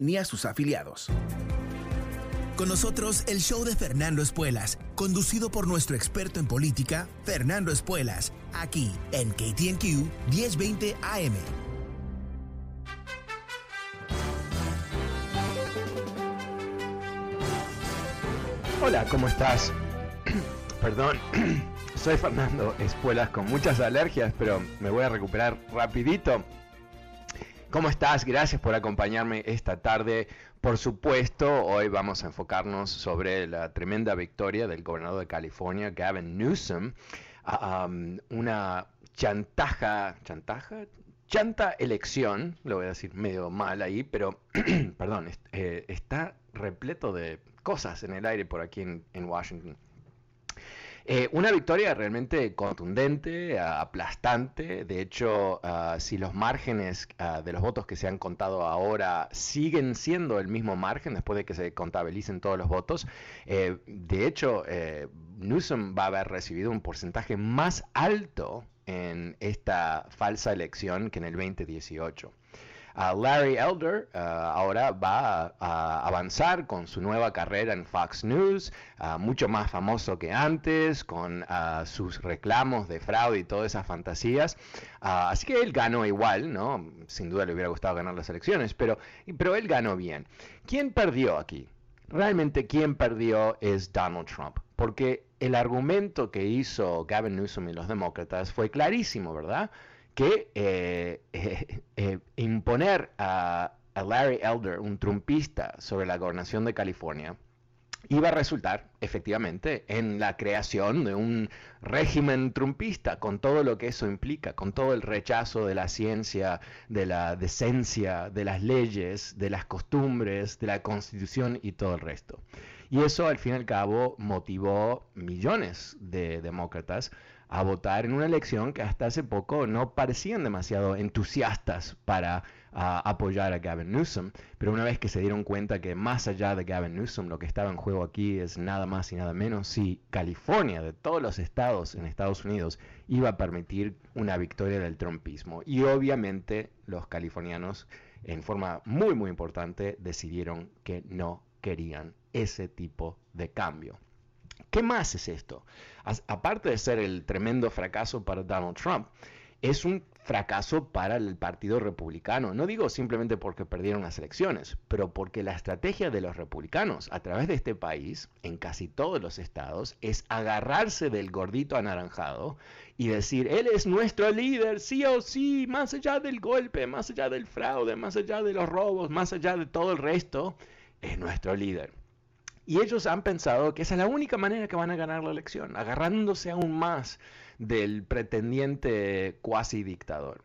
Ni a sus afiliados. Con nosotros el show de Fernando Espuelas, conducido por nuestro experto en política, Fernando Espuelas, aquí en KTNQ 1020 AM. Hola, ¿cómo estás? Perdón, soy Fernando Espuelas con muchas alergias, pero me voy a recuperar rapidito. ¿Cómo estás? Gracias por acompañarme esta tarde. Por supuesto, hoy vamos a enfocarnos sobre la tremenda victoria del gobernador de California, Gavin Newsom. Um, una chantaja, chantaja, chanta elección, lo voy a decir medio mal ahí, pero, perdón, eh, está repleto de cosas en el aire por aquí en, Washington. Eh, una victoria realmente contundente, aplastante. De hecho, ah, si los márgenes ah, de los votos que se han contado ahora siguen siendo el mismo margen después de que se contabilicen todos los votos, eh, de hecho, eh, Newsom va a haber recibido un porcentaje más alto en esta falsa elección que en el 2018. Larry Elder uh, ahora va a, avanzar con su nueva carrera en Fox News, uh, mucho más famoso que antes, con uh, sus reclamos de fraude y todas esas fantasías. así que él ganó igual, ¿no? Sin duda le hubiera gustado ganar las elecciones, pero, pero él ganó bien. ¿Quién perdió aquí? Realmente quien perdió es Donald Trump, porque el argumento que hizo Gavin Newsom y los demócratas fue clarísimo, ¿verdad? Que eh, eh, eh, imponer a, Larry Elder, un trumpista, sobre la gobernación de California, iba a resultar efectivamente en la creación de un régimen trumpista, con todo lo que eso implica, con todo el rechazo de la ciencia, de la decencia, de las leyes, de las costumbres, de la constitución y todo el resto. Y eso al fin y al cabo motivó millones de demócratas a votar en una elección que hasta hace poco no parecían demasiado entusiastas para ah, apoyar a Gavin Newsom, pero una vez que se dieron cuenta que más allá de Gavin Newsom lo que estaba en juego aquí es nada más y nada menos si California, de todos los estados en Estados Unidos, iba a permitir una victoria del trumpismo. Y obviamente los californianos, en forma muy muy importante, decidieron que no querían ese tipo de cambio. ¿Qué más es esto? aparte de ser el tremendo fracaso para Donald Trump, es un fracaso para el Partido Republicano. No digo simplemente porque perdieron las elecciones, pero porque la estrategia de los republicanos a través de este país, en casi todos los estados, es agarrarse del gordito anaranjado y decir, él es nuestro líder, sí o sí, más allá del golpe, más allá del fraude, más allá de los robos, más allá de todo el resto, es nuestro líder. Y ellos han pensado que esa es la única manera que van a ganar la elección, agarrándose aún más del pretendiente cuasi dictador.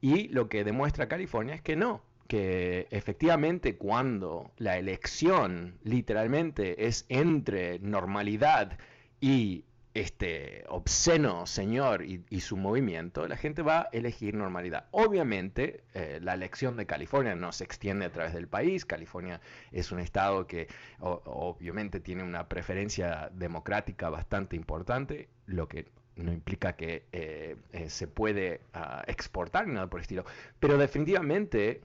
Y lo que demuestra California es que no, que efectivamente cuando la elección literalmente es entre normalidad y este obsceno señor y, su movimiento, la gente va a elegir normalidad. Obviamente, eh, la elección de California no se extiende a través del país. California es un estado que obviamente tiene una preferencia democrática bastante importante, lo que no implica que eh, eh, se puede ah, exportar ni nada por el estilo. Pero definitivamente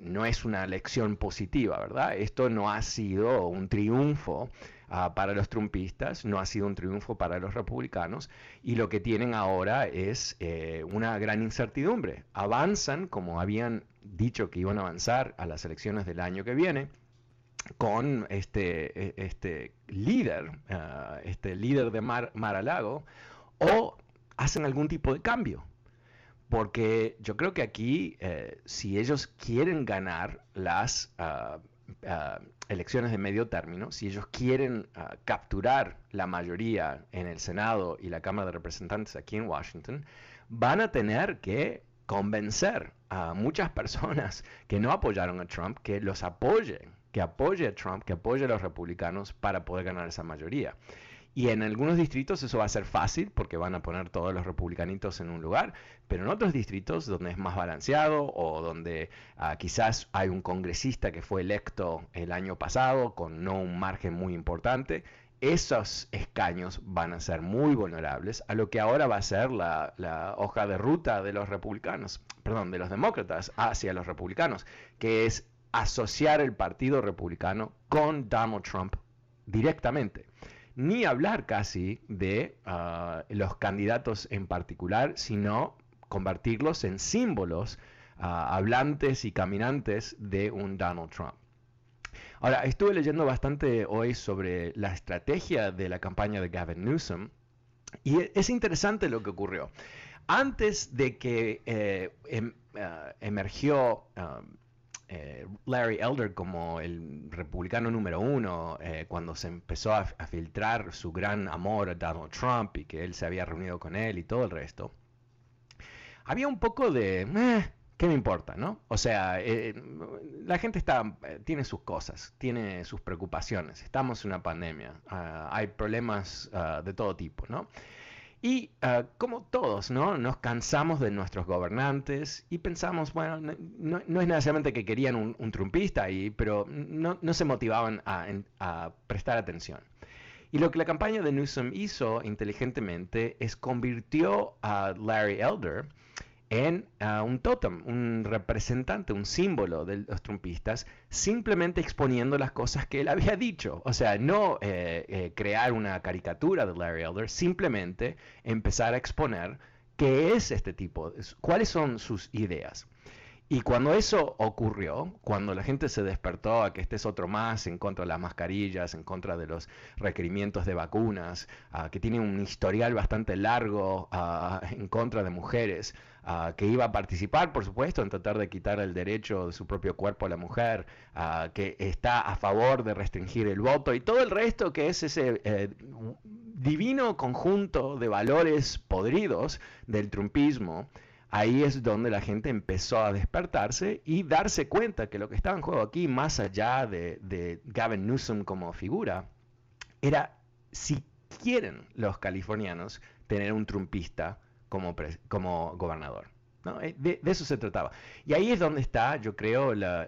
no es una elección positiva, ¿verdad? Esto no ha sido un triunfo ah, para los trumpistas, no ha sido un triunfo para los republicanos, y lo que tienen ahora es eh, una gran incertidumbre. Avanzan como habían dicho que iban a avanzar a las elecciones del año que viene con este, e, este líder, ah, este líder de Mar, Mar-a-Lago, o hacen algún tipo de cambio. Porque yo creo que aquí, eh, si ellos quieren ganar las ah, ah, elecciones de medio término, si ellos quieren ah, capturar la mayoría en el Senado y la Cámara de Representantes aquí en Washington, van a tener que convencer a muchas personas que no apoyaron a Trump que los apoyen, que apoye a Trump, que apoye a los republicanos para poder ganar esa mayoría. Y en algunos distritos eso va a ser fácil porque van a poner todos los republicanitos en un lugar, pero en otros distritos donde es más balanceado o donde ah, quizás hay un congresista que fue electo el año pasado con no un margen muy importante, esos escaños van a ser muy vulnerables a lo que ahora va a ser la, la, hoja de ruta de los republicanos, perdón, de los demócratas hacia los republicanos, que es asociar el Partido Republicano con Donald Trump directamente ni hablar casi de ah, los candidatos en particular, sino convertirlos en símbolos ah, hablantes y caminantes de un Donald Trump. Ahora, estuve leyendo bastante hoy sobre la estrategia de la campaña de Gavin Newsom y es interesante lo que ocurrió. Antes de que eh, em, ah, emergió eh, Larry Elder como el republicano número uno, eh, cuando se empezó a, filtrar su gran amor a Donald Trump y que él se había reunido con él y todo el resto, había un poco de, eh, ¿qué me importa? ¿no? O sea, la gente está, tiene sus cosas, tiene sus preocupaciones, estamos en una pandemia, ah, hay problemas ah, de todo tipo, ¿no? Y ah, como todos, ¿no? Nos cansamos de nuestros gobernantes y pensamos, bueno, no, es necesariamente que querían un, trumpista ahí, pero no, se motivaban a, a, prestar atención. Y lo que la campaña de Newsom hizo inteligentemente es convirtió a Larry Elder en ah, un totem, un representante, un símbolo de los trumpistas, simplemente exponiendo las cosas que él había dicho. O sea, no eh, eh, crear una caricatura de Larry Elder, simplemente empezar a exponer qué es este tipo, cuáles son sus ideas. Y cuando eso ocurrió, cuando la gente se despertó a que este es otro más en contra de las mascarillas, en contra de los requerimientos de vacunas, que tiene un historial bastante largo en contra de mujeres, que iba a participar, por supuesto, en tratar de quitar el derecho de su propio cuerpo a la mujer, que está a favor de restringir el voto y todo el resto que es ese eh, divino conjunto de valores podridos del trumpismo ahí es donde la gente empezó a despertarse y darse cuenta que lo que estaba en juego aquí, más allá de, Gavin Newsom como figura, era si quieren los californianos tener un trumpista como, como gobernador. Eh, de, eso se trataba. Y ahí es donde está, yo creo, la,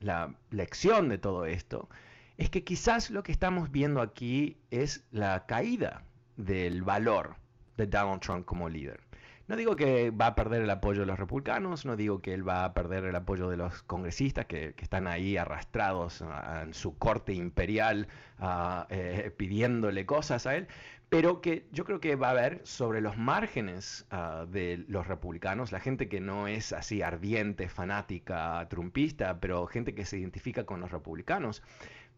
la lección de todo esto. Es que quizás lo que estamos viendo aquí es la caída del valor de Donald Trump como líder. No digo que va a perder el apoyo de los republicanos, no digo que él va a perder el apoyo de los congresistas que, están ahí arrastrados en su corte imperial eh, pidiéndole cosas a él, pero que yo creo que va a haber sobre los márgenes ah, de los republicanos, la gente que no es así ardiente, fanática, trumpista, pero gente que se identifica con los republicanos,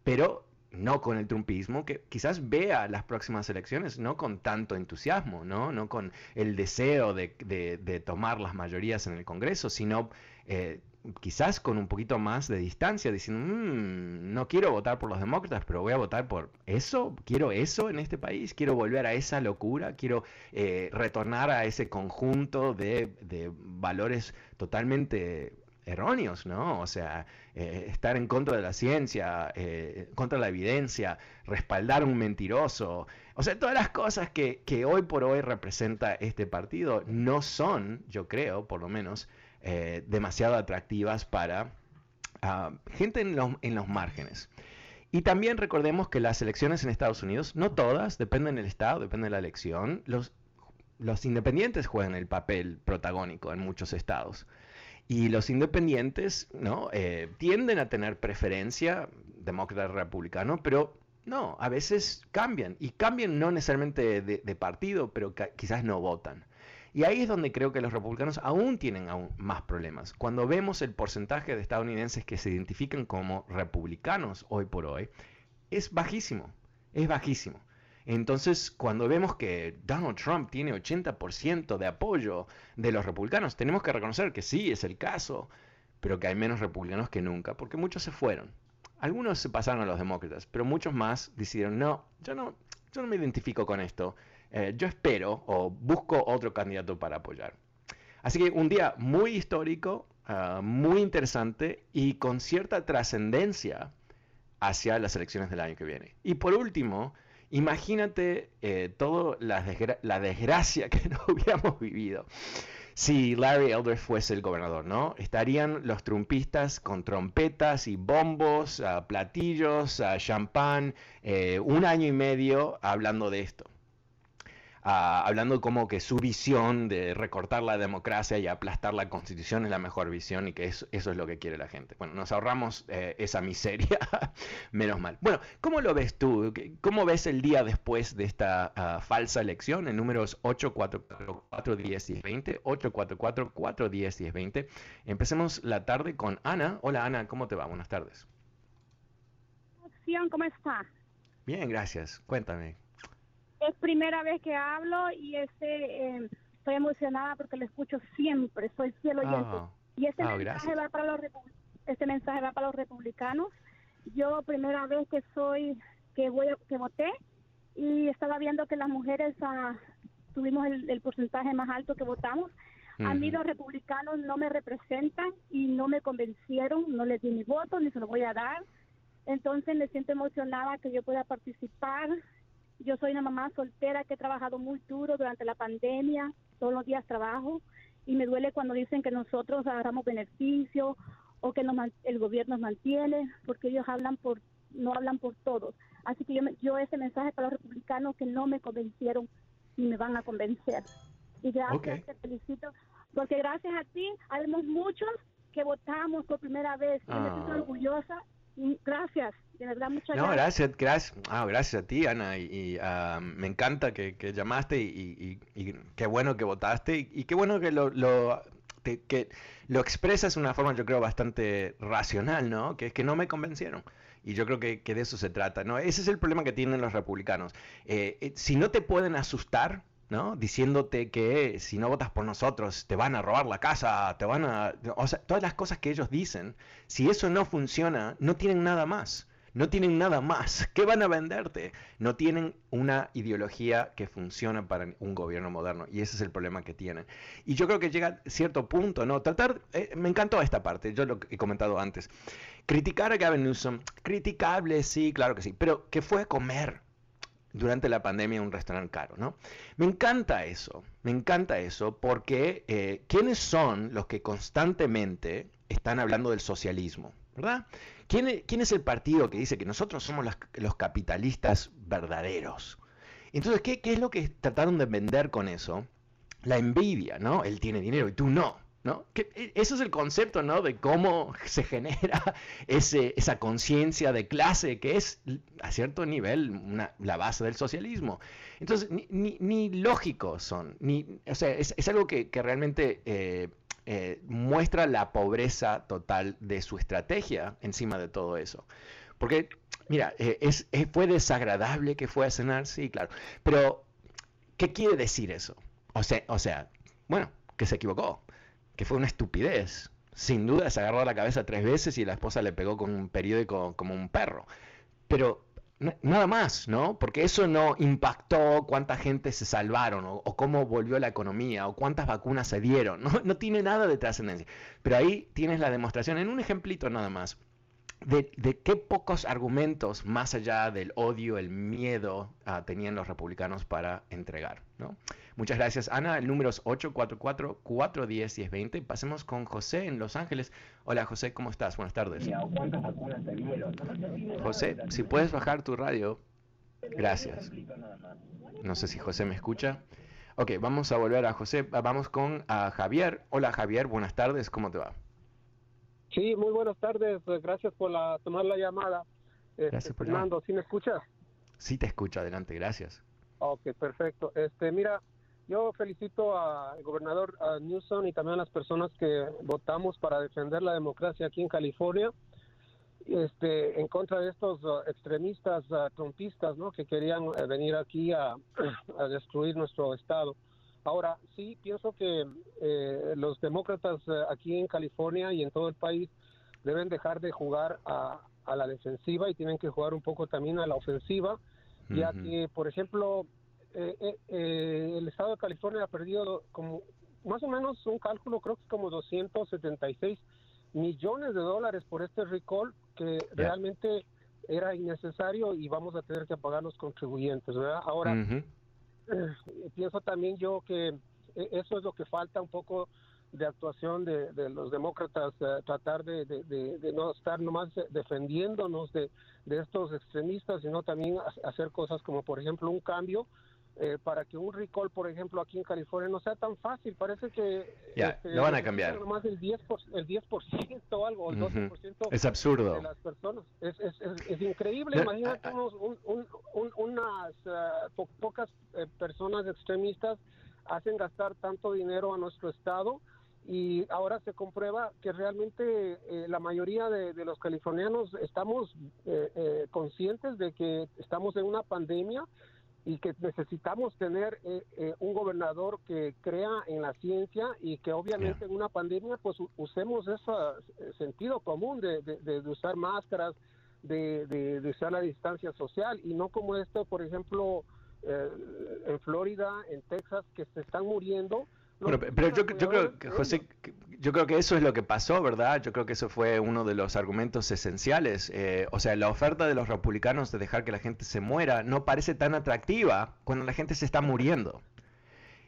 pero no con el trumpismo, que quizás vea las próximas elecciones no con tanto entusiasmo, no, no con el deseo de, tomar las mayorías en el Congreso, sino eh, quizás con un poquito más de distancia, diciendo, mm, no quiero votar por los demócratas, pero voy a votar por eso, quiero eso en este país, quiero volver a esa locura, quiero eh, retornar a ese conjunto de, de valores totalmente erróneos, ¿no? O sea, eh, estar en contra de la ciencia, eh, contra la evidencia, respaldar un mentiroso. O sea, todas las cosas que, hoy por hoy representa este partido no son, yo creo, por lo menos, eh, demasiado atractivas para ah, gente en los, en los márgenes. Y también recordemos que las elecciones en Estados Unidos, no todas, dependen del estado, depende de la elección, los, los independientes juegan el papel protagónico en muchos estados. Y los independientes ¿no? Eh, tienden a tener preferencia, demócrata republicano, pero no, a veces cambian. Y cambian no necesariamente de, partido, pero quizás no votan. Y ahí es donde creo que los republicanos aún tienen aún más problemas. Cuando vemos el porcentaje de estadounidenses que se identifican como republicanos hoy por hoy, es bajísimo, es bajísimo. Entonces, cuando vemos que Donald Trump tiene 80% de apoyo de los republicanos, tenemos que reconocer que sí, es el caso, pero que hay menos republicanos que nunca, porque muchos se fueron. Algunos se pasaron a los demócratas, pero muchos más decidieron, no, yo no, yo no me identifico con esto, eh, yo espero o busco otro candidato para apoyar. Así que un día muy histórico, ah, muy interesante y con cierta trascendencia hacia las elecciones del año que viene. Y por último, Imagínate eh, toda la, desgracia que no hubiéramos vivido si Larry Elder fuese el gobernador, ¿no? Estarían los trumpistas con trompetas y bombos, ah, platillos, uh, champán, eh, un año y medio hablando de esto. Hablando como que su visión de recortar la democracia y aplastar la constitución es la mejor visión y que eso, es lo que quiere la gente. Bueno, nos ahorramos eh, esa miseria, menos mal. Bueno, ¿cómo lo ves tú? ¿Cómo ves el día después de esta ah, falsa elección en números 844 10 20? 844 410 10 20. Empecemos la tarde con Ana. Hola Ana, ¿cómo te va? Buenas tardes. ¿Cómo está? Bien, gracias. Cuéntame es primera vez que hablo y este eh, estoy emocionada porque lo escucho siempre, soy oyente. Ah. y este ah, mensaje va para los este mensaje va para los republicanos. Yo primera vez que soy que voy que voté y estaba viendo que las mujeres ah, tuvimos el, porcentaje más alto que votamos. A mí los republicanos no me representan y no me convencieron, no les di mi voto ni se lo voy a dar. Entonces me siento emocionada que yo pueda participar yo soy una mamá soltera que he trabajado muy duro durante la pandemia, todos los días trabajo y me duele cuando dicen que nosotros agarramos beneficio o que el gobierno nos mantiene, porque ellos hablan por no hablan por todos. Así que yo, yo ese mensaje para los republicanos que no me convencieron y me van a convencer. Y gracias, te felicito, porque gracias a ti habemos muchos que votamos por primera vez. Y me siento ah. orgullosa Gracias, de verdad, muchas no, gracias. Gracias, ah, gracias a ti, Ana. Y, ah, me encanta que, llamaste y, qué bueno que votaste y, qué bueno que lo, lo que lo expresas de una forma, yo creo, bastante racional, ¿no? Que es que no me convencieron. Y yo creo que, de eso se trata, ¿no? Ese es el problema que tienen los republicanos. Eh, eh, si no te pueden asustar, ¿no? Diciéndote que si no votas por nosotros te van a robar la casa, te van a... O sea, todas las cosas que ellos dicen, si eso no funciona, no tienen nada más. No tienen nada más. ¿Qué van a venderte? No tienen una ideología que funcione para un gobierno moderno. Y ese es el problema que tienen. Y yo creo que llega a cierto punto, ¿no? Tratar, eh, me encantó esta parte, yo lo he comentado antes. Criticar a Gavin Newsom, criticable, sí, claro que sí, pero que fue comer durante la pandemia un restaurante caro, ¿no? Me encanta eso, me encanta eso, porque eh, ¿quiénes son los que constantemente están hablando del socialismo, verdad? ¿Quién, es el partido que dice que nosotros somos los, capitalistas verdaderos? Entonces, ¿qué, ¿qué es lo que trataron de vender con eso? La envidia, ¿no? Él tiene dinero y tú no. ¿No? E, eso es el concepto, ¿no? De cómo se genera esa conciencia de clase que es a cierto nivel la base del socialismo. Entonces, ni, lógicos son, ni, o sea, es, algo que, realmente eh, eh, muestra la pobreza total de su estrategia encima de todo eso. Porque, mira, eh, fue desagradable que fue a cenar, sí, claro, pero ¿qué quiere decir eso? O sea, o sea, bueno, que se equivocó que fue una estupidez. Sin duda se agarró la cabeza tres veces y la esposa le pegó con un periódico como un perro. Pero nada más, ¿no? Porque eso no impactó cuánta gente se salvaron o, cómo volvió la economía o cuántas vacunas se dieron. No, no tiene nada de trascendencia. Pero ahí tienes la demostración en un ejemplito nada más de, qué pocos argumentos, más allá del odio, el miedo, ah, tenían los republicanos para entregar. ¿no? Muchas gracias, Ana. El número es 844-410-1020. Pasemos con José en Los Ángeles. Hola, José, ¿cómo estás? Buenas tardes. José, si puedes bajar tu radio. Gracias. No sé si José me escucha. Ok, vamos a volver a José. Vamos con a Javier. Hola Javier, buenas tardes, ¿cómo te va? Sí, muy buenas tardes. Gracias por la, tomar la llamada. Este, gracias por Fernando, ¿sí me escuchas? Sí, te escucho. Adelante, gracias. Ok, perfecto. Este, mira, yo felicito al gobernador Newsom y también a las personas que votamos para defender la democracia aquí en California este, en contra de estos uh, extremistas uh, trumpistas ¿no? que querían uh, venir aquí a, destruir nuestro Estado. Ahora, sí, pienso que eh, los demócratas aquí en California y en todo el país deben dejar de jugar a, la defensiva y tienen que jugar un poco también a la ofensiva, ya que, por ejemplo, eh, eh, el Estado de California ha perdido como más o menos un cálculo, creo que es como 276 millones de dólares por este recall que realmente era innecesario y vamos a tener que pagar los contribuyentes, ¿verdad? Ahora, eh, pienso también yo que eh, eso es lo que falta un poco de actuación de, los demócratas, eh, tratar de, de, no estar nomás defendiéndonos de, estos extremistas, sino también hacer cosas como, por ejemplo, un cambio eh, para que un recall, por ejemplo, aquí en California no sea tan fácil. Parece que ya este, lo van a cambiar. Más el 10%, el 10 o algo, el 12% es absurdo. de las personas. Es, es, es, increíble. Imagínate un, un, unas uh, pocas eh, personas extremistas hacen gastar tanto dinero a nuestro Estado y ahora se comprueba que realmente eh, la mayoría de, de, los californianos estamos conscientes de que estamos en una pandemia y que necesitamos tener eh, eh, un gobernador que crea en la ciencia y que obviamente en una pandemia pues usemos ese eh, sentido común de, de, usar máscaras, de, de, usar la distancia social y no como esto, por ejemplo, en Florida, en Texas, que se están muriendo. Bueno, pero yo, yo creo que, José, yo creo que eso es lo que pasó, ¿verdad? Yo creo que eso fue uno de los argumentos esenciales. Eh, o sea, la oferta de los republicanos de dejar que la gente se muera no parece tan atractiva cuando la gente se está muriendo.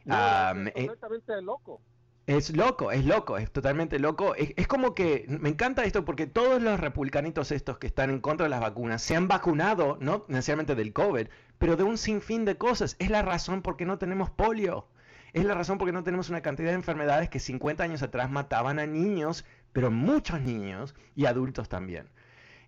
es eh, completamente loco. Es loco, es loco, es totalmente loco. Es, es, como que me encanta esto porque todos los republicanitos estos que están en contra de las vacunas se han vacunado, no necesariamente del COVID, pero de un sinfín de cosas. Es la razón por qué no tenemos polio. Es la razón por qué no tenemos una cantidad de enfermedades que 50 años atrás mataban a niños, pero muchos niños y adultos también.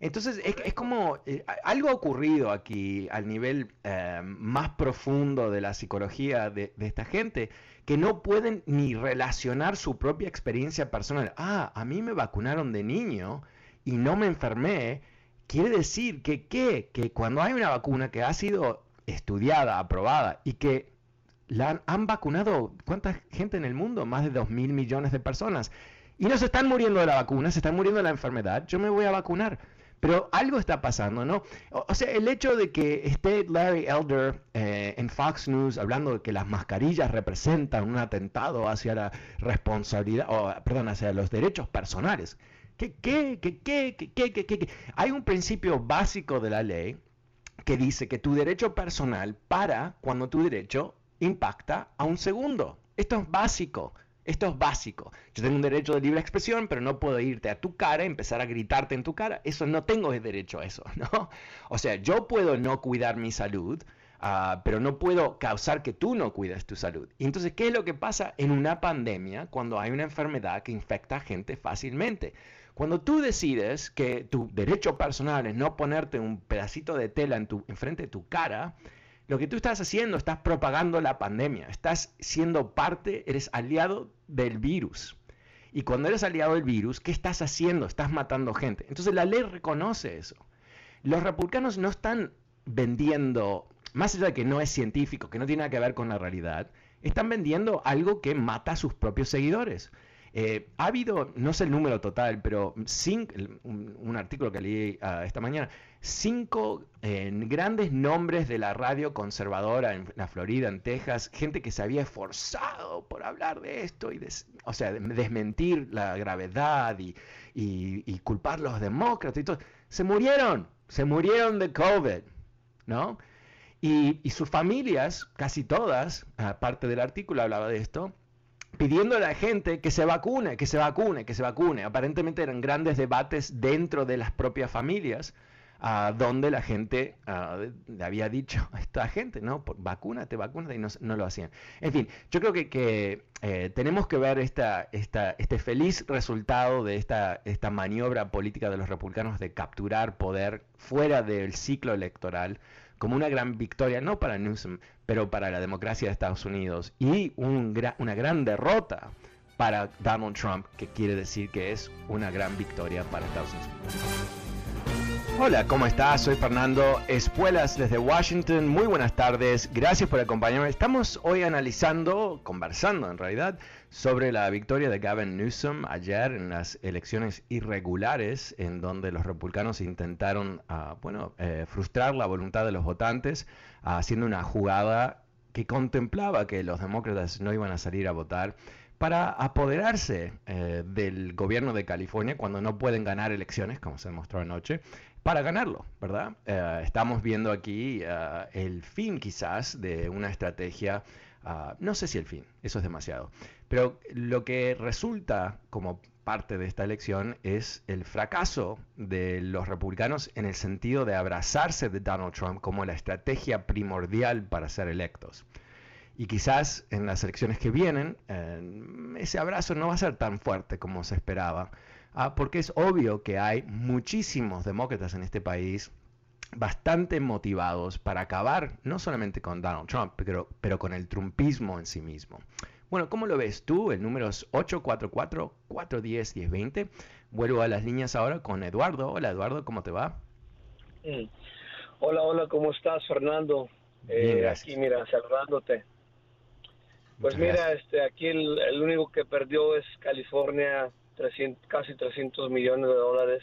Entonces, es, como eh, algo ha ocurrido aquí al nivel eh, más profundo de la psicología de, esta gente, que no pueden ni relacionar su propia experiencia personal. Ah, a mí me vacunaron de niño y no me enfermé. Quiere decir que, que cuando hay una vacuna que ha sido estudiada, aprobada y que la han, vacunado, ¿cuánta gente en el mundo? Más de 2 mil millones de personas. Y no se están muriendo de la vacuna, se están muriendo de la enfermedad. Yo me voy a vacunar. Pero algo está pasando, ¿no? O, sea, el hecho de que esté Larry Elder eh, en Fox News hablando de que las mascarillas representan un atentado hacia la responsabilidad, o, perdón, hacia los derechos personales. ¿Qué, qué, qué, qué, qué, qué, qué, qué? Hay un principio básico de la ley que dice que tu derecho personal para cuando tu derecho impacta a un segundo. Esto es básico. Esto es básico. Yo tengo un derecho de libre expresión, pero no puedo irte a tu cara, empezar a gritarte en tu cara. Eso no tengo derecho a eso, ¿no? O sea, yo puedo no cuidar mi salud, ah, pero no puedo causar que tú no cuides tu salud. Y entonces, ¿qué es lo que pasa en una pandemia cuando hay una enfermedad que infecta a gente fácilmente? Cuando tú decides que tu derecho personal es no ponerte un pedacito de tela en tu, enfrente de tu cara, lo que tú estás haciendo, estás propagando la pandemia, estás siendo parte, eres aliado del virus. Y cuando eres aliado del virus, ¿qué estás haciendo? Estás matando gente. Entonces la ley reconoce eso. Los republicanos no están vendiendo, más allá de que no es científico, que no tiene nada que ver con la realidad, están vendiendo algo que mata a sus propios seguidores. Eh, ha habido, no sé el número total, pero un, artículo que leí ah, esta mañana, cinco grandes nombres de la radio conservadora en la Florida, en Texas, gente que se había esforzado por hablar de esto y, o sea, desmentir la gravedad y, culpar a los demócratas y todo, se murieron, se murieron de COVID, ¿no? Y, y sus familias, casi todas, aparte del artículo hablaba de esto, pidiendo a la gente que se vacune, que se vacune, que se vacune. Aparentemente eran grandes debates dentro de las propias familias donde la gente le había dicho a esta gente, no, vacúnate, vacúnate, y no, lo hacían. En fin, yo creo que, que eh, tenemos que ver esta, esta, este feliz resultado de esta, esta maniobra política de los republicanos de capturar poder fuera del ciclo electoral como una gran victoria, no para Newsom, pero para la democracia de Estados Unidos, y un una gran derrota para Donald Trump, que quiere decir que es una gran victoria para Estados Unidos. Hola, ¿cómo estás? Soy Fernando Espuelas desde Washington. Muy buenas tardes. Gracias por acompañarme. Estamos hoy analizando, conversando en realidad, sobre la victoria de Gavin Newsom ayer en las elecciones irregulares en donde los republicanos intentaron, uh, bueno, eh, frustrar la voluntad de los votantes haciendo una jugada que contemplaba que los demócratas no iban a salir a votar para apoderarse eh, del gobierno de California cuando no pueden ganar elecciones, como se demostró anoche, para ganarlo, ¿verdad? Eh, estamos viendo aquí eh, el fin quizás de una estrategia, ah, no sé si el fin, eso es demasiado, pero lo que resulta como parte de esta elección es el fracaso de los republicanos en el sentido de abrazarse de Donald Trump como la estrategia primordial para ser electos. Y quizás en las elecciones que vienen, eh, ese abrazo no va a ser tan fuerte como se esperaba Ah, porque es obvio que hay muchísimos demócratas en este país bastante motivados para acabar no solamente con Donald Trump, pero, pero con el trumpismo en sí mismo. Bueno, ¿cómo lo ves tú? El número es 844-410-1020. Vuelvo a las líneas ahora con Eduardo. Hola Eduardo, ¿cómo te va? Mm. Hola, hola, ¿cómo estás Fernando? Bien, eh, Aquí, mira, saludándote. Pues mira, este, aquí el, el único que perdió es California casi 300 millones de dólares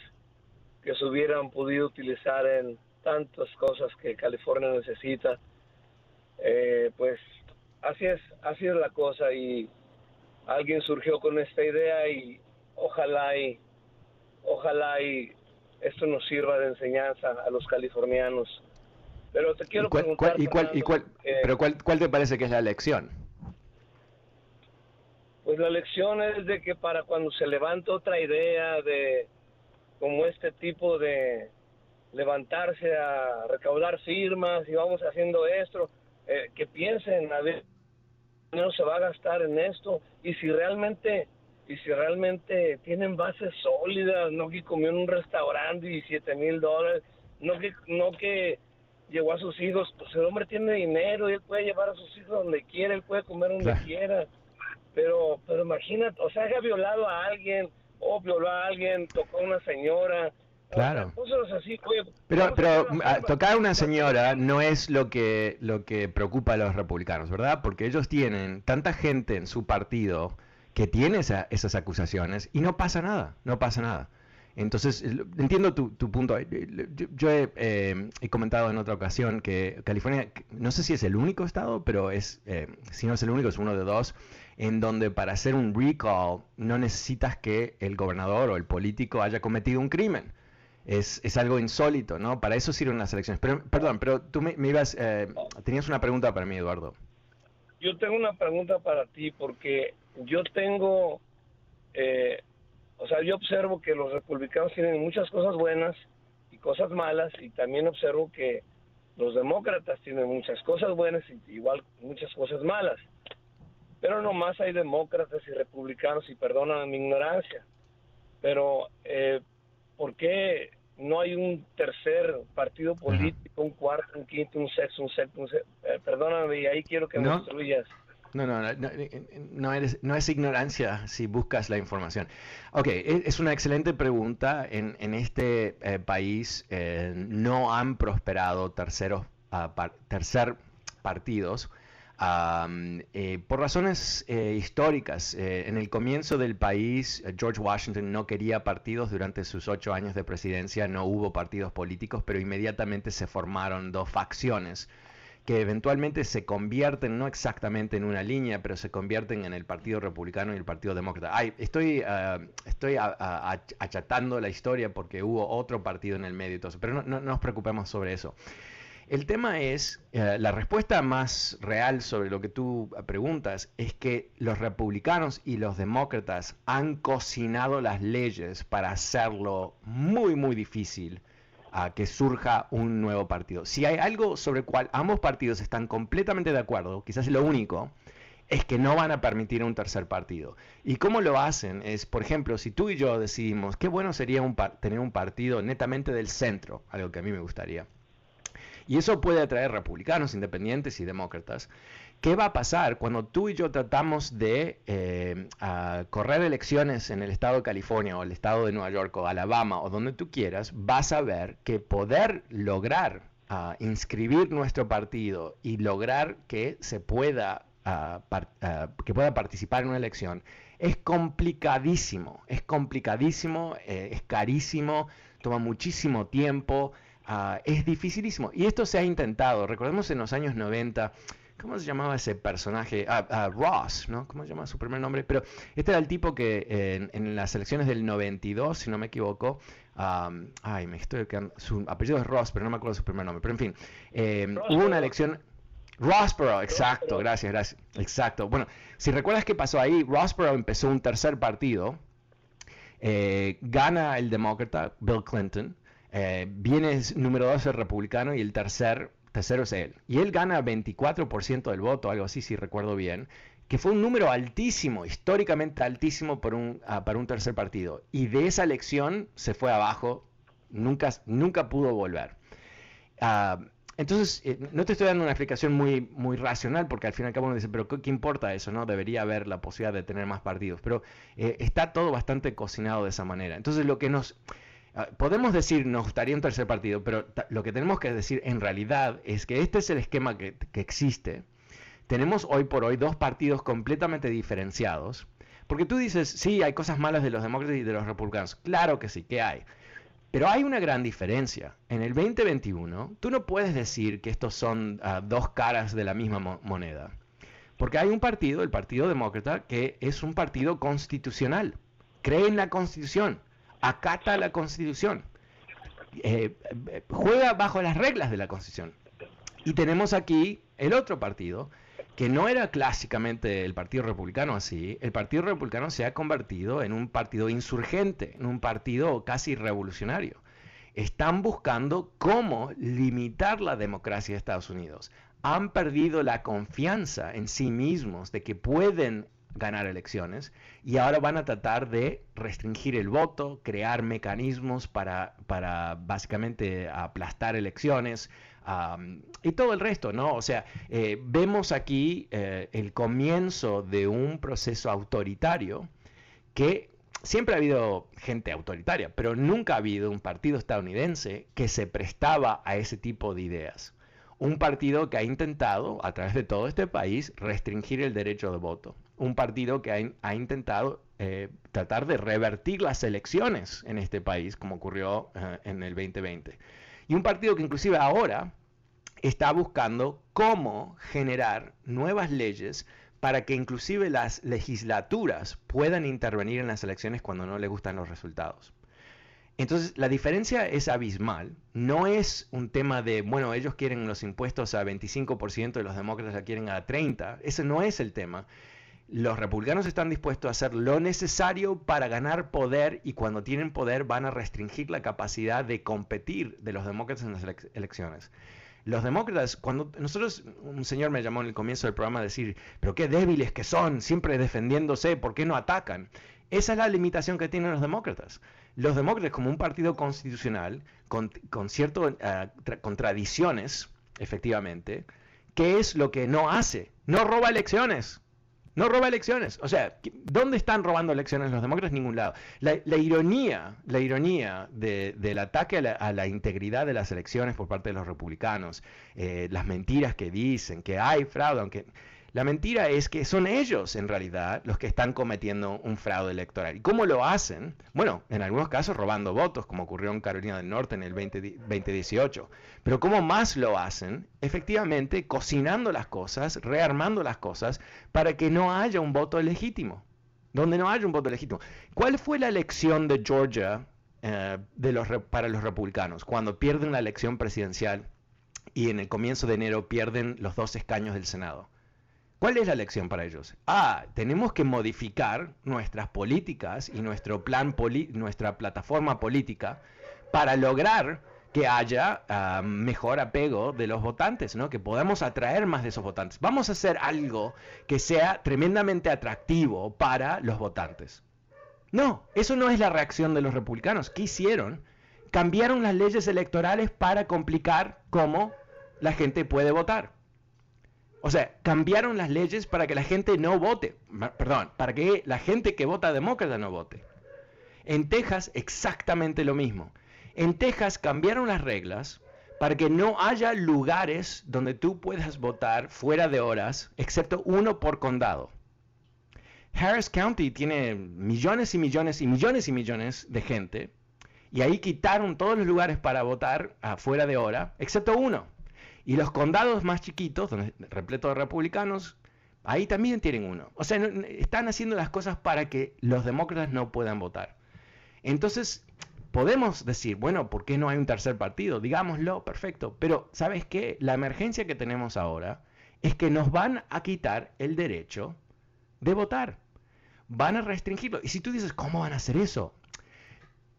que se hubieran podido utilizar en tantas cosas que California necesita. Eh, pues así es, así es la cosa y alguien surgió con esta idea y ojalá y ojalá y esto nos sirva de enseñanza a los californianos. Pero te quiero preguntar. y cuál, y cuál, eh, pero cuál, cuál te parece que es la lección? Pues la lección es de que para cuando se levanta otra idea de como este tipo de levantarse a recaudar firmas y vamos haciendo esto, eh, que piensen a ver no se va a gastar en esto. Y si realmente y si realmente tienen bases sólidas, no que comió en un restaurante y siete mil dólares, no que no que llegó a sus hijos, pues el hombre tiene dinero y él puede llevar a sus hijos donde quiera, él puede comer donde quiera pero, pero imagínate, o sea, haya violado a alguien, o violó a alguien, tocó a una señora. Claro. pero pero tocar a una señora no es lo que, lo que preocupa a los republicanos, ¿verdad? Porque ellos tienen tanta gente en su partido que tiene esas acusaciones y no pasa nada, no pasa nada. Entonces, entiendo tu, tu punto. Yo, eh, he, comentado en otra ocasión que California, no sé si es el único estado, pero es, eh, si no es el único, es uno de dos, en donde para hacer un recall no necesitas que el gobernador o el político haya cometido un crimen. Es, es algo insólito, ¿no? Para eso sirven las elecciones. Pero, perdón, pero tú me, ibas, eh, tenías una pregunta para mí, Eduardo. Yo tengo una pregunta para ti porque yo tengo, eh, o sea, yo observo que los republicanos tienen muchas cosas buenas y cosas malas y también observo que los demócratas tienen muchas cosas buenas y igual muchas cosas malas pero nomás hay demócratas y republicanos y perdonan mi ignorancia. Pero, eh, ¿por qué no hay un tercer partido político, un cuarto, un quinto, un sexto, un séptimo? Eh, perdóname, y ahí quiero que me instruyas. No, no, no, no, eres, no es ignorancia si buscas la información. Ok, e, es una excelente pregunta. En, en este eh, país eh, no han prosperado terceros, uh, tercer partidos eh, por razones eh, históricas, eh, en el comienzo del país, George Washington no quería partidos durante sus ocho años de presidencia, no hubo partidos políticos, pero inmediatamente se formaron dos facciones que eventualmente se convierten, no exactamente en una línea, pero se convierten en el Partido Republicano y el Partido Demócrata. Ay, estoy ah, estoy achatando la historia porque hubo otro partido en el medio y todo eso, pero no, no nos preocupemos sobre eso. El tema es, eh, la respuesta más real sobre lo que tú preguntas es que los republicanos y los demócratas han cocinado las leyes para hacerlo muy, muy difícil a que surja un nuevo partido. Si hay algo sobre el cual ambos partidos están completamente de acuerdo, quizás lo único, es que no van a permitir un tercer partido. ¿Y cómo lo hacen? Es, por ejemplo, si tú y yo decidimos, qué bueno sería tener un partido netamente del centro, algo que a mí me gustaría. Y eso puede atraer republicanos, independientes y demócratas. ¿Qué va a pasar cuando tú y yo tratamos de eh, correr elecciones en el estado de California o el estado de Nueva York o Alabama o donde tú quieras? Vas a ver que poder lograr ah, inscribir nuestro partido y lograr que se pueda que pueda participar en una elección es complicadísimo, es complicadísimo, eh, es carísimo, toma muchísimo tiempo, ah, es dificilísimo. Y esto se ha intentado, recordemos en los años 90, ¿cómo se llamaba ese personaje? Ah, ah, Ross, ¿no? ¿Cómo se llama su primer nombre? Pero este era el tipo que en, las elecciones del 92, si no me equivoco, ay, me estoy su apellido es Ross, pero no me acuerdo su primer nombre, pero en fin, eh, hubo una elección Rossborough, exacto, gracias, gracias. Exacto. Bueno, si recuerdas qué pasó ahí, Rossborough empezó un tercer partido, eh, gana el demócrata Bill Clinton, eh, viene número dos el republicano y el tercer, tercero es él. Y él gana 24% del voto, algo así, si recuerdo bien, que fue un número altísimo, históricamente altísimo por un, ah, para un tercer partido. Y de esa elección se fue abajo, nunca, nunca pudo volver. Ah, entonces, eh, no te estoy dando una explicación muy, muy racional, porque al fin y al cabo uno dice, pero ¿qué, importa eso? no Debería haber la posibilidad de tener más partidos. Pero eh, está todo bastante cocinado de esa manera. Entonces, lo que nos... Ah, podemos decir, nos gustaría un tercer partido, pero lo que tenemos que decir en realidad es que este es el esquema que, que existe. Tenemos hoy por hoy dos partidos completamente diferenciados. Porque tú dices, sí, hay cosas malas de los demócratas y de los republicanos. Claro que sí, que hay. Pero hay una gran diferencia. En el 2021, tú no puedes decir que estos son ah, dos caras de la misma moneda. Porque hay un partido, el Partido Demócrata, que es un partido constitucional. Cree en la Constitución, acata la Constitución, eh, juega bajo las reglas de la Constitución. Y tenemos aquí el otro partido, que no era clásicamente el Partido Republicano así, el Partido Republicano se ha convertido en un partido insurgente, en un partido casi revolucionario. Están buscando cómo limitar la democracia de Estados Unidos. Han perdido la confianza en sí mismos de que pueden ganar elecciones y ahora van a tratar de restringir el voto, crear mecanismos para, para básicamente aplastar elecciones, y todo el resto, ¿no? O sea, eh, vemos aquí eh, el comienzo de un proceso autoritario que siempre ha habido gente autoritaria, pero nunca ha habido un partido estadounidense que se prestaba a ese tipo de ideas. Un partido que ha intentado, a través de todo este país, restringir el derecho de voto. Un partido que ha, intentado eh, tratar de revertir las elecciones en este país, como ocurrió en el 2020 y un partido que inclusive ahora está buscando cómo generar nuevas leyes para que inclusive las legislaturas puedan intervenir en las elecciones cuando no les gustan los resultados. Entonces, la diferencia es abismal. No es un tema de, bueno, ellos quieren los impuestos a 25% y los demócratas la quieren a 30%. Ese no es el tema los republicanos están dispuestos a hacer lo necesario para ganar poder y cuando tienen poder van a restringir la capacidad de competir de los demócratas en las elecciones. Los demócratas, cuando nosotros, un señor me llamó en el comienzo del programa a decir, pero qué débiles que son, siempre defendiéndose, ¿por qué no atacan? Esa es la limitación que tienen los demócratas. Los demócratas, como un partido constitucional, con, ciertas eh, contradicciones, efectivamente, ¿qué es lo que no hace? No roba elecciones. No roba elecciones. O sea, ¿dónde están robando elecciones los demócratas? En ningún lado. La, ironía, la ironía del ataque a la, integridad de las elecciones por parte de los republicanos, eh, las mentiras que dicen, que hay fraude, aunque la mentira es que son ellos, en realidad, los que están cometiendo un fraude electoral. ¿Y cómo lo hacen? Bueno, en algunos casos robando votos, como ocurrió en Carolina del Norte en el 2018. Pero ¿cómo más lo hacen? Efectivamente, cocinando las cosas, rearmando las cosas, para que no haya un voto legítimo. Donde no haya un voto legítimo. ¿Cuál fue la elección de Georgia eh, de los, para los republicanos cuando pierden la elección presidencial y en el comienzo de enero pierden los dos escaños del Senado? ¿Cuál es la lección para ellos? Ah, tenemos que modificar nuestras políticas y nuestro plan nuestra plataforma política para lograr que haya ah, mejor apego de los votantes, ¿no? que podamos atraer más de esos votantes. Vamos a hacer algo que sea tremendamente atractivo para los votantes. No, eso no es la reacción de los republicanos. ¿Qué hicieron? Cambiaron las leyes electorales para complicar cómo la gente puede votar. O sea, cambiaron las leyes para que la gente no vote. Perdón, para que la gente que vota demócrata no vote. En Texas exactamente lo mismo. En Texas cambiaron las reglas para que no haya lugares donde tú puedas votar fuera de horas, excepto uno por condado. Harris County tiene millones y millones y millones y millones de gente, y ahí quitaron todos los lugares para votar fuera de hora, excepto uno. Y los condados más chiquitos, donde repleto de republicanos, ahí también tienen uno. O sea, están haciendo las cosas para que los demócratas no puedan votar. Entonces, podemos decir, bueno, ¿por qué no hay un tercer partido? Digámoslo, perfecto. Pero, ¿sabes qué? La emergencia que tenemos ahora es que nos van a quitar el derecho de votar. Van a restringirlo. Y si tú dices, ¿cómo van a hacer eso?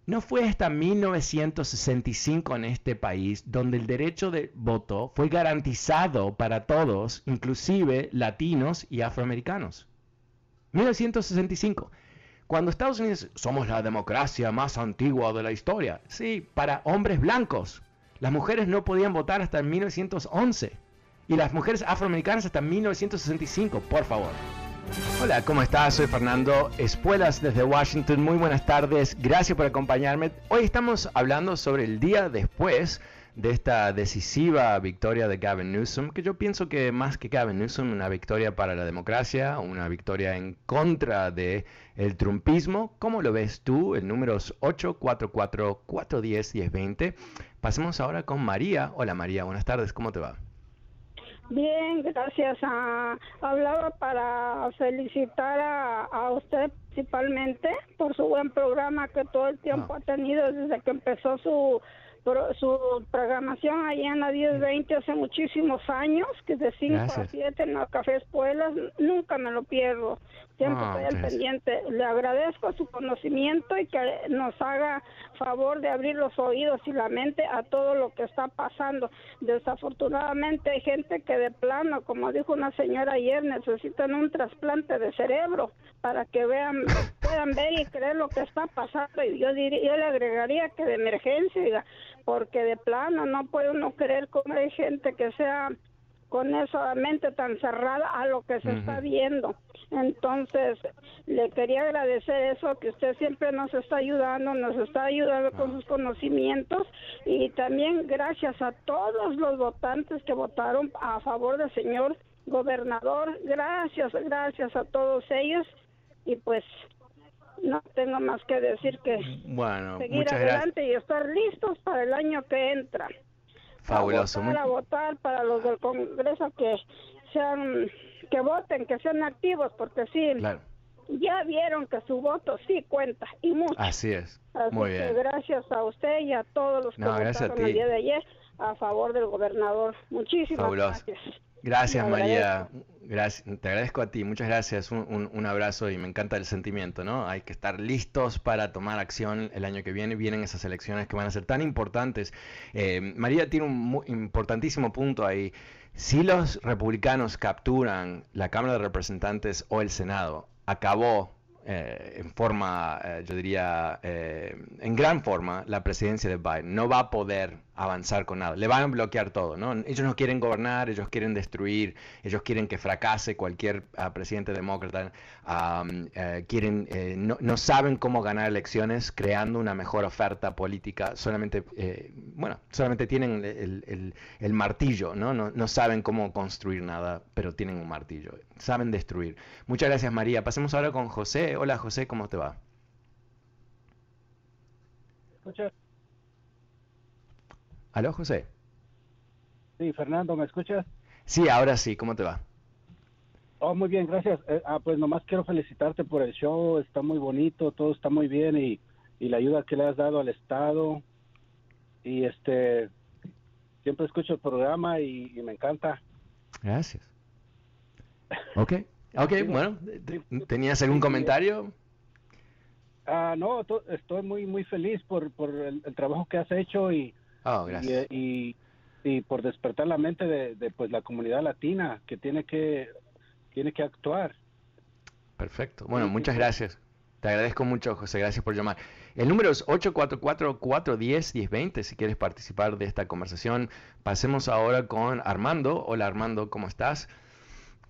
No fue hasta 1965 en este país donde el derecho de voto fue garantizado para todos, inclusive latinos y afroamericanos. 1965. Cuando Estados Unidos somos la democracia más antigua de la historia, sí, para hombres blancos. Las mujeres no podían votar hasta 1911 y las mujeres afroamericanas hasta 1965, por favor. Hola, ¿cómo estás? Soy Fernando Espuelas desde Washington. Muy buenas tardes. Gracias por acompañarme. Hoy estamos hablando sobre el día después de esta decisiva victoria de Gavin Newsom, que yo pienso que más que Gavin Newsom, una victoria para la democracia, una victoria en contra de el trumpismo. ¿Cómo lo ves tú? El número es 844-410-1020. Pasemos ahora con María. Hola María, buenas tardes, ¿cómo te va? Bien, gracias. A, hablaba para felicitar a, usted principalmente por su buen programa que todo el tiempo ah. ha tenido desde que empezó su su programación ahí en la 1020 hace muchísimos años, que de 5 a 7 en la Café Espuelas, nunca me lo pierdo, siempre ah, estoy al pendiente. Le agradezco su conocimiento y que nos haga favor de abrir los oídos y la mente a todo lo que está pasando. Desafortunadamente hay gente que de plano, como dijo una señora ayer, necesitan un trasplante de cerebro para que vean, puedan ver y creer lo que está pasando. Y yo, diría, yo le agregaría que de emergencia, porque de plano no puede uno creer cómo hay gente que sea con esa mente tan cerrada a lo que se está viendo. Entonces, le quería agradecer eso, que usted siempre nos está ayudando, nos está ayudando con ah. sus conocimientos y también gracias a todos los votantes que votaron a favor del señor gobernador. Gracias, gracias a todos ellos y pues no tengo más que decir que bueno, seguir adelante y estar listos para el año que entra. Fabuloso. Para votar, para los del Congreso que sean, que voten, que sean activos, porque sí, ya vieron que su voto sí cuenta y mucho. Así es. Muy bien. gracias a usted y a todos los que votaron el día de ayer a favor del gobernador. Muchísimas gracias. Gracias, María. Gracias, te agradezco a ti, muchas gracias, un, abrazo y me encanta el sentimiento, ¿no? Hay que estar listos para tomar acción el año que viene, vienen esas elecciones que van a ser tan importantes. Eh, María tiene un importantísimo punto ahí. Si los republicanos capturan la Cámara de Representantes o el Senado, acabó eh, en forma, eh, yo diría, en gran forma, la presidencia de Biden. No va a poder avanzar con nada. Le van a bloquear todo, ¿no? Ellos no quieren gobernar, ellos quieren destruir, ellos quieren que fracase cualquier ah, presidente demócrata, eh, quieren, eh, no, saben cómo ganar elecciones creando una mejor oferta política, solamente, eh, bueno, solamente tienen el, martillo, ¿no? ¿no? ¿no? saben cómo construir nada, pero tienen un martillo, saben destruir. Muchas gracias María. Pasemos ahora con José. Hola José, ¿cómo te va? ¿Aló, José? Sí, Fernando, ¿me escuchas? Sí, ahora sí, ¿cómo te va? Oh, muy bien, gracias. Eh, ah, pues nomás quiero felicitarte por el show, está muy bonito, todo está muy bien y, la ayuda que le has dado al Estado. Y este, siempre escucho el programa y, me encanta. Gracias. Ok, ok, bueno, ¿tenías algún comentario? Ah, no, estoy muy, muy feliz por, por el, trabajo que has hecho y Oh, gracias. Y, y, por despertar la mente de, de, pues la comunidad latina que tiene que tiene que actuar. Perfecto. Bueno, muchas gracias. Te agradezco mucho, José. Gracias por llamar. El número es 844-410-1020 si quieres participar de esta conversación. Pasemos ahora con Armando. Hola Armando, ¿cómo estás?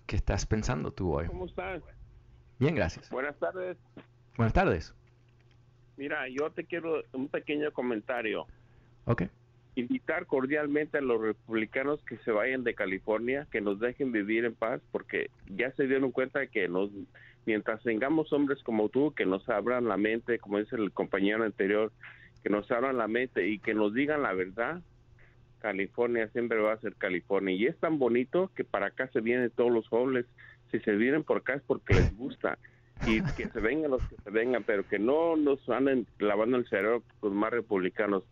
¿Qué estás pensando tú hoy? ¿Cómo estás? Bien, gracias. Buenas tardes. Buenas tardes. Mira, yo te quiero un pequeño comentario. Ok. Invitar cordialmente a los republicanos que se vayan de California, que nos dejen vivir en paz, porque ya se dieron cuenta que nos mientras tengamos hombres como tú que nos abran la mente, como dice el compañero anterior, que nos abran la mente y que nos digan la verdad, California siempre va a ser California. Y es tan bonito que para acá se vienen todos los jóvenes. Si se vienen por acá es porque les gusta. Y que se vengan los que se vengan, pero que no nos anden lavando el cerebro los más republicanos.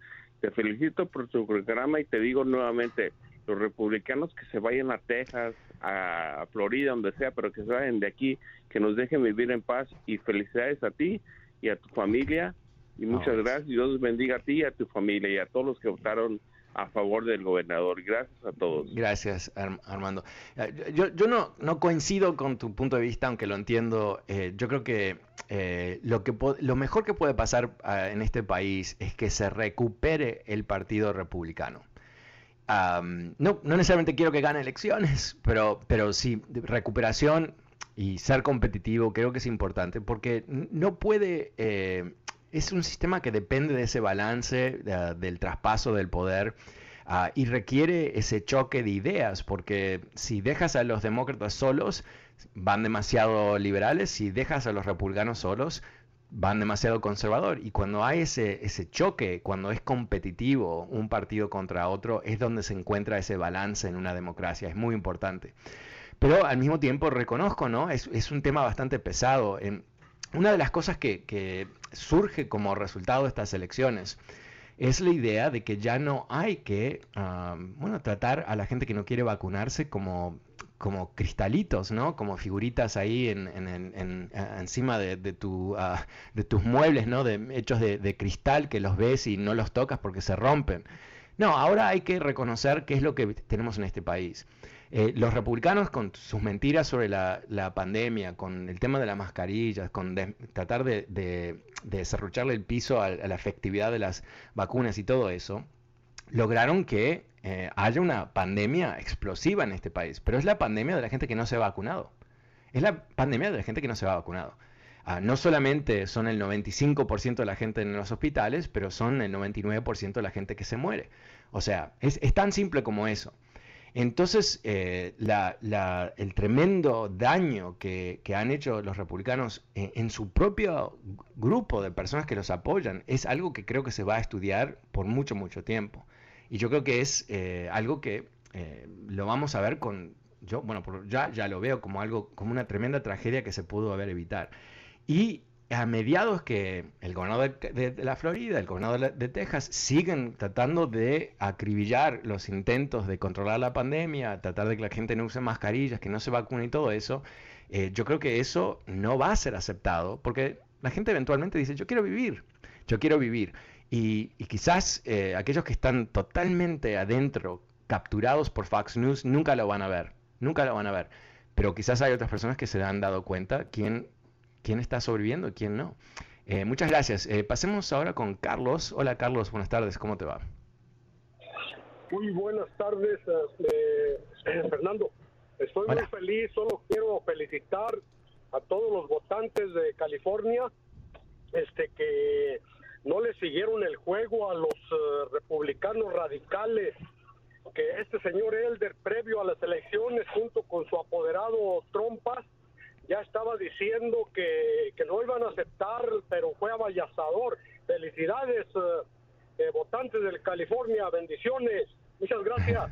Te felicito por tu programa y te digo nuevamente, los republicanos que se vayan a Texas, a Florida, donde sea, pero que se vayan de aquí, que nos dejen vivir en paz y felicidades a ti y a tu familia y muchas gracias. Dios bendiga a ti y a tu familia y a todos los que votaron a favor del gobernador. Gracias a todos. Gracias, Armando. Eh, yo, yo no, no, coincido con tu punto de vista, aunque lo entiendo. Eh, yo creo que, eh, lo, que lo mejor que puede pasar ah, en este país es que se recupere el Partido Republicano no, no necesariamente quiero que gane elecciones, pero, pero sí, recuperación y ser competitivo creo que es importante porque no puede, eh, es un sistema que depende de ese balance del traspaso del poder ah, y requiere ese choque de ideas porque si dejas a los demócratas solos, van demasiado liberales, si dejas a los republicanos solos, van demasiado conservador. Y cuando hay ese, ese choque, cuando es competitivo un partido contra otro, es donde se encuentra ese balance en una democracia. Es muy importante. Pero al mismo tiempo reconozco, ¿no? Es, es un tema bastante pesado. En, una de las cosas que, surge como resultado de estas elecciones es la idea de que ya no hay que, ah, bueno, tratar a la gente que no quiere vacunarse como como cristalitos, ¿no? Como figuritas ahí en, encima de, tu, ah, de, tus muebles, ¿no? Hechos de, cristal que los ves y no los tocas porque se rompen. No, ahora hay que reconocer qué es lo que tenemos en este país. Eh, los republicanos con sus mentiras sobre la, pandemia, con el tema de las mascarillas, con tratar de, de, cerrucharle el piso a la efectividad de las vacunas y todo eso, lograron que eh, haya una pandemia explosiva en este país, pero es la pandemia de la gente que no se ha vacunado. Es la pandemia de la gente que no se ha vacunado. Ah, no solamente son el 95% de la gente en los hospitales, pero son el 99% de la gente que se muere. O sea, es, tan simple como eso. Entonces, eh, el tremendo daño que, han hecho los republicanos en, en, su propio grupo de personas que los apoyan es algo que creo que se va a estudiar por mucho, mucho tiempo. Y yo creo que es eh, algo que eh, lo vamos a ver con, yo, bueno, ya, ya lo veo como algo, como una tremenda tragedia que se pudo haber evitar. Y a mediados que el gobernador de, la Florida, el gobernador de, Texas, siguen tratando de acribillar los intentos de controlar la pandemia, tratar de que la gente no use mascarillas, que no se vacune y todo eso, eh, yo creo que eso no va a ser aceptado porque la gente eventualmente dice, yo quiero vivir, yo quiero vivir. Y, quizás eh, aquellos que están totalmente adentro, capturados por Fox News, nunca lo van a ver, nunca lo van a ver. Pero quizás hay otras personas que se han dado cuenta quién, quién está sobreviviendo y quién no. Eh, muchas gracias. Eh, pasemos ahora con Carlos. Hola Carlos, buenas tardes, ¿cómo te va? Muy buenas tardes, Fernando. Estoy muy feliz, solo quiero felicitar a todos los votantes de California este que no le siguieron el juego a los eh, republicanos radicales que este señor Elder previo a las elecciones junto con su apoderado Trompas ya estaba diciendo que, no iban a aceptar, pero fue avallazador. Felicidades, eh, eh, votantes del California, bendiciones. Muchas gracias.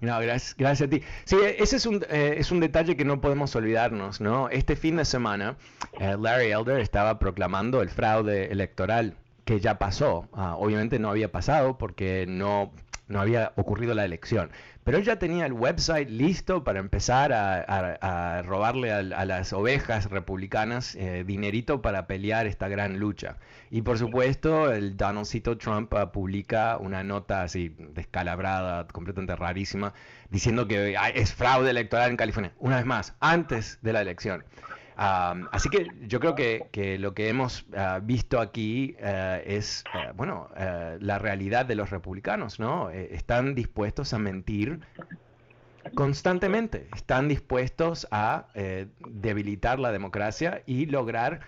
No, gracias, gracias a ti. Sí, ese es un, es un detalle que no podemos olvidarnos, ¿no? Este fin de semana, Larry Elder estaba proclamando el fraude electoral que ya pasó. Ah, obviamente no había pasado porque no, no había ocurrido la elección. Pero él ya tenía el website listo para empezar a, robarle a, las ovejas republicanas eh, dinerito para pelear esta gran lucha. Y por supuesto, el Donaldcito Trump ah, publica una nota así descalabrada, completamente rarísima, diciendo que es fraude electoral en California. Una vez más, antes de la elección así que yo creo que, lo que hemos ah, visto aquí eh, es, eh, bueno, eh, la realidad de los republicanos, ¿no? están dispuestos a mentir constantemente, están dispuestos a debilitar la democracia y lograr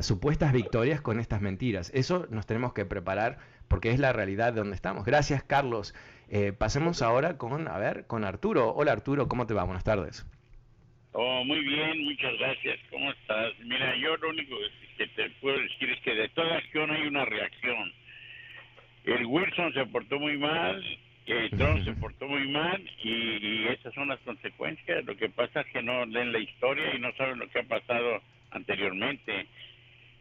supuestas victorias con estas mentiras. Eso nos tenemos que preparar porque es la realidad de donde estamos. Gracias, Carlos. pasemos ahora con, a ver, con Arturo. Hola, Arturo, ¿cómo te va? Buenas tardes. Oh, muy bien, muchas gracias. ¿Cómo estás? Mira, yo lo único que te puedo decir es que de toda acción hay una reacción. El Wilson se portó muy mal, el Trump se portó muy mal y, esas son las consecuencias. Lo que pasa es que no leen la historia y no saben lo que ha pasado anteriormente.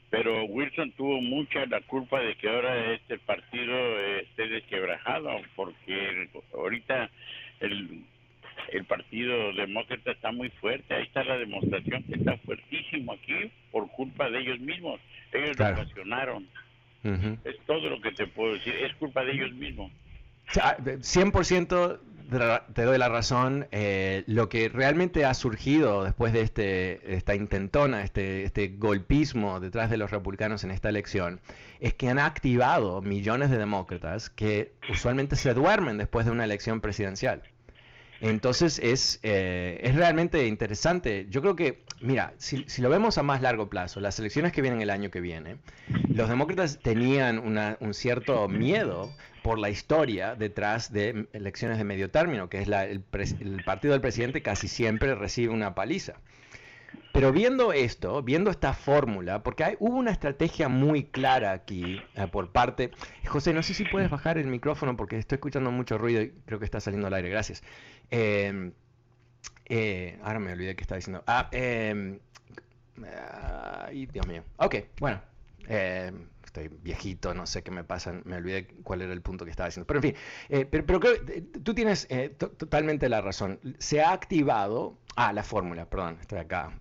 Pero Wilson tuvo mucha la culpa de que ahora este partido esté desquebrajado, porque ahorita el el Partido Demócrata está muy fuerte. Ahí está la demostración que está fuertísimo aquí por culpa de ellos mismos. Ellos lo ocasionaron. Es todo lo que te puedo decir. Es culpa de ellos mismos. 100% te doy la razón. Eh, lo que realmente ha surgido después de este, esta intentona, este, este golpismo detrás de los republicanos en esta elección, es que han activado millones de demócratas que usualmente se duermen después de una elección presidencial. Entonces es, eh, es realmente interesante. Yo creo que, mira, si, lo vemos a más largo plazo, las elecciones que vienen el año que viene, los demócratas tenían un cierto miedo por la historia detrás de elecciones de medio término, que es el, el partido del presidente casi siempre recibe una paliza. Pero viendo esto, viendo esta fórmula, porque hubo una estrategia muy clara aquí eh, por parte... José, no sé si puedes bajar el micrófono porque estoy escuchando mucho ruido y creo que está saliendo al aire. Gracias. Em, eh, ahora me olvidé que estaba diciendo. Ah, eh, ay, Dios mío. Ok, bueno. Em, estoy viejito, no sé qué me pasa, me olvidé cuál era el punto que estaba diciendo. Pero en fin, eh, pero, pero creo, tú tienes totalmente la razón. Se ha activado Ah, la fórmula, perdón, estoy acá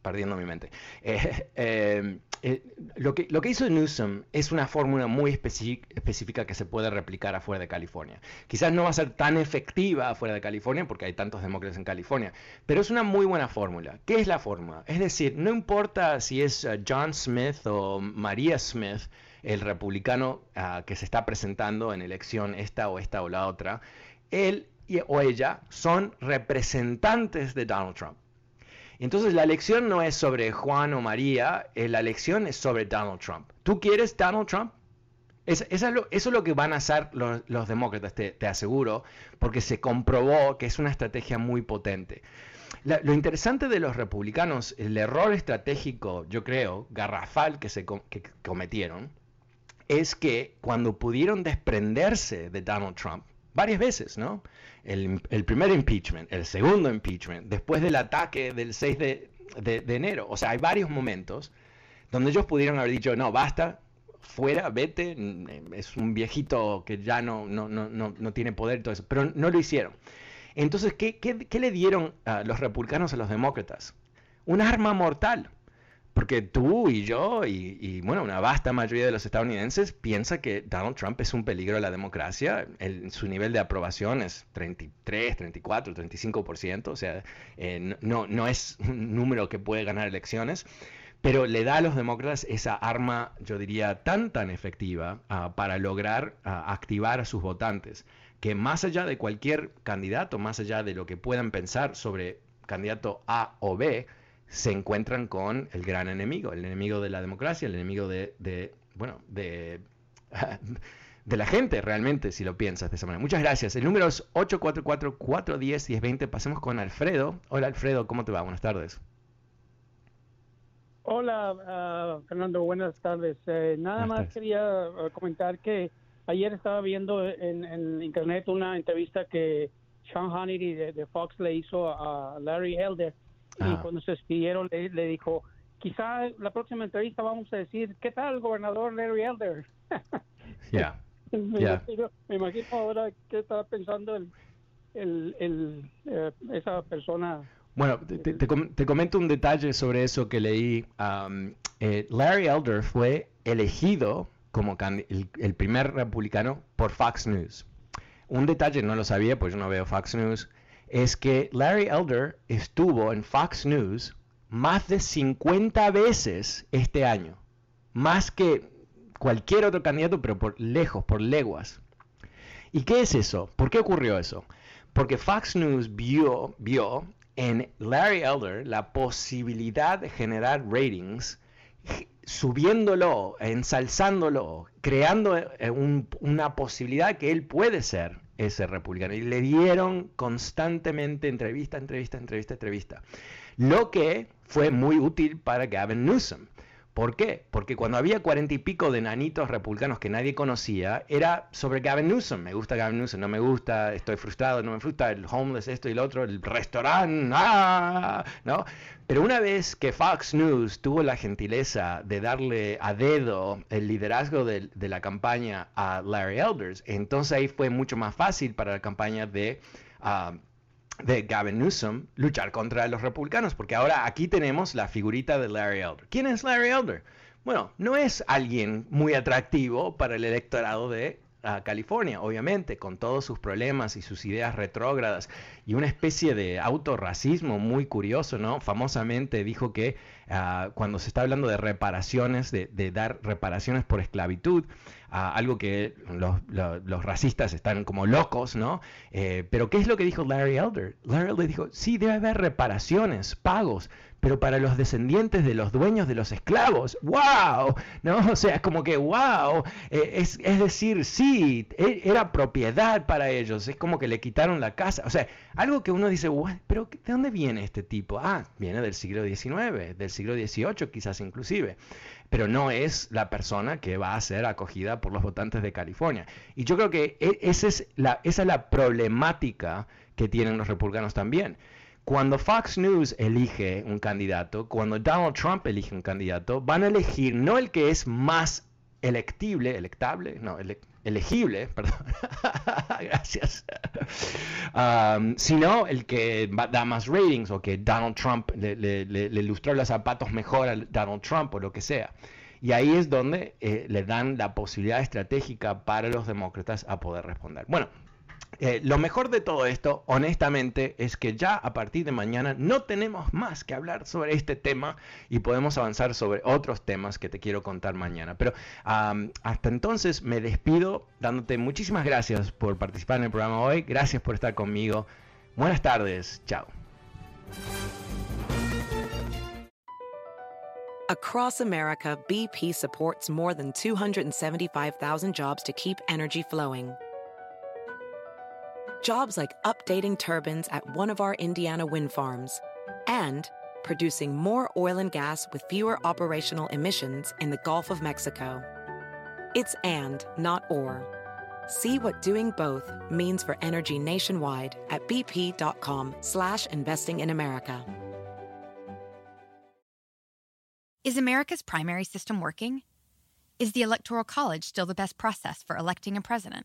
perdiendo mi mente. Eh, eh, eh, lo, que, lo que hizo Newsom es una fórmula muy específica que se puede replicar afuera de California. Quizás no va a ser tan efectiva afuera de California porque hay tantos demócratas en California, pero es una muy buena fórmula. ¿Qué es la fórmula? Es decir, no importa si es John Smith o María Smith, el republicano ah, que se está presentando en elección esta o esta o la otra, él o ella son representantes de Donald Trump. Entonces la elección no es sobre Juan o María, eh, la elección es sobre Donald Trump. ¿Tú quieres Donald Trump? eso, es lo, que van a hacer los, demócratas, te, aseguro, porque se comprobó que es una estrategia muy potente. lo interesante de los republicanos, el error estratégico, yo creo, garrafal que se que cometieron, es que cuando pudieron desprenderse de Donald Trump, varias veces, ¿no? El, primer impeachment, el segundo impeachment, después del ataque del 6 de, enero. O sea, hay varios momentos donde ellos pudieron haber dicho, no, basta, fuera, vete, es un viejito que ya no, no, no, no, tiene poder todo eso, pero no lo hicieron. Entonces, ¿qué, qué le dieron a los republicanos a los demócratas? Un arma mortal. Porque tú y yo y, bueno, una vasta mayoría de los estadounidenses piensa que Donald Trump es un peligro a la democracia. su nivel de aprobación es 33, 34, 35%. O sea, eh, no, no es un número que puede ganar elecciones. Pero le da a los demócratas esa arma, yo diría, tan, tan efectiva ah, para lograr ah, activar a sus votantes. Que más allá de cualquier candidato, más allá de lo que puedan pensar sobre candidato A o B, se encuentran con el gran enemigo, el enemigo de la democracia, el enemigo de, bueno, de, de la gente realmente, si lo piensas de esa manera. Muchas gracias. El número es 844-410-1020. Pasemos con Alfredo. Hola Alfredo, ¿cómo te va? Buenas tardes. Hola ah, Fernando, buenas tardes. Eh, nada más quería ah, comentar que ayer estaba viendo en, internet una entrevista que Sean Hannity de, de Fox le hizo a Larry Elder y cuando se despidieron le, dijo, quizá la próxima entrevista vamos a decir, ¿qué tal, gobernador Larry Elder? Ya. me, imagino, me, imagino, ahora qué estaba pensando el, el, el eh, esa persona. Bueno, te, te, comento un detalle sobre eso que leí. Eh, Larry Elder fue elegido como el, el, primer republicano por Fox News. Un detalle, no lo sabía, pues yo no veo Fox News, es que Larry Elder estuvo en Fox News más de 50 veces este año. Más que cualquier otro candidato, pero por lejos, por leguas. ¿Y qué es eso? ¿Por qué ocurrió eso? Porque Fox News vio, vio en Larry Elder la posibilidad de generar ratings subiéndolo, ensalzándolo, creando eh, una posibilidad que él puede ser ese republicano. Y le dieron constantemente entrevista, entrevista, entrevista, entrevista. Lo que fue muy útil para Gavin Newsom. ¿Por qué? Porque cuando había cuarenta y pico de nanitos republicanos que nadie conocía, era sobre Gavin Newsom. Me gusta Gavin Newsom, no me gusta, estoy frustrado, no me gusta, el homeless, esto y lo otro, el restaurante, ¡ah! ¿no? Pero una vez que Fox News tuvo la gentileza de darle a dedo el liderazgo de, la campaña a Larry Elders, entonces ahí fue mucho más fácil para la campaña de... Ah, de Gavin Newsom luchar contra los republicanos, porque ahora aquí tenemos la figurita de Larry Elder. ¿Quién es Larry Elder? Bueno, no es alguien muy atractivo para el electorado de ah, California, obviamente, con todos sus problemas y sus ideas retrógradas y una especie de autorracismo muy curioso, ¿no? Famosamente dijo que ah, cuando se está hablando de reparaciones, de, dar reparaciones por esclavitud, algo que los, racistas están como locos, ¿no? Eh, pero ¿qué es lo que dijo Larry Elder? Larry Elder dijo, sí, debe haber reparaciones, pagos, pero para los descendientes de los dueños de los esclavos, wow, ¿no? O sea, como que wow, eh, es, es, decir, sí, e, era propiedad para ellos, es como que le quitaron la casa, o sea, algo que uno dice, pero ¿de dónde viene este tipo? Ah, viene del siglo XIX, del siglo XVIII quizás inclusive, pero no es la persona que va a ser acogida por los votantes de California. Y yo creo que e, esa es la, esa es la problemática que tienen los republicanos también cuando Fox News elige un candidato, cuando Donald Trump elige un candidato, van a elegir no el que es más electible, electable, no, elegible, perdón, gracias, um, sino el que da más ratings o que Donald Trump le, le, ilustró los zapatos mejor a Donald Trump o lo que sea. Y ahí es donde eh, le dan la posibilidad estratégica para los demócratas a poder responder. Bueno, eh, lo mejor de todo esto, honestamente, es que ya a partir de mañana no tenemos más que hablar sobre este tema y podemos avanzar sobre otros temas que te quiero contar mañana. Pero hasta entonces me despido dándote muchísimas gracias por participar en el programa hoy. Gracias por estar conmigo. Buenas tardes. Chao. Across America, BP supports more than 275,000 jobs to keep energy flowing. Jobs like updating turbines at one of our Indiana wind farms and producing more oil and gas with fewer operational emissions in the Gulf of Mexico. It's and, not or. See what doing both means for energy nationwide at bp.com slash investing in America. Is America's primary system working? Is the Electoral College still the best process for electing a president?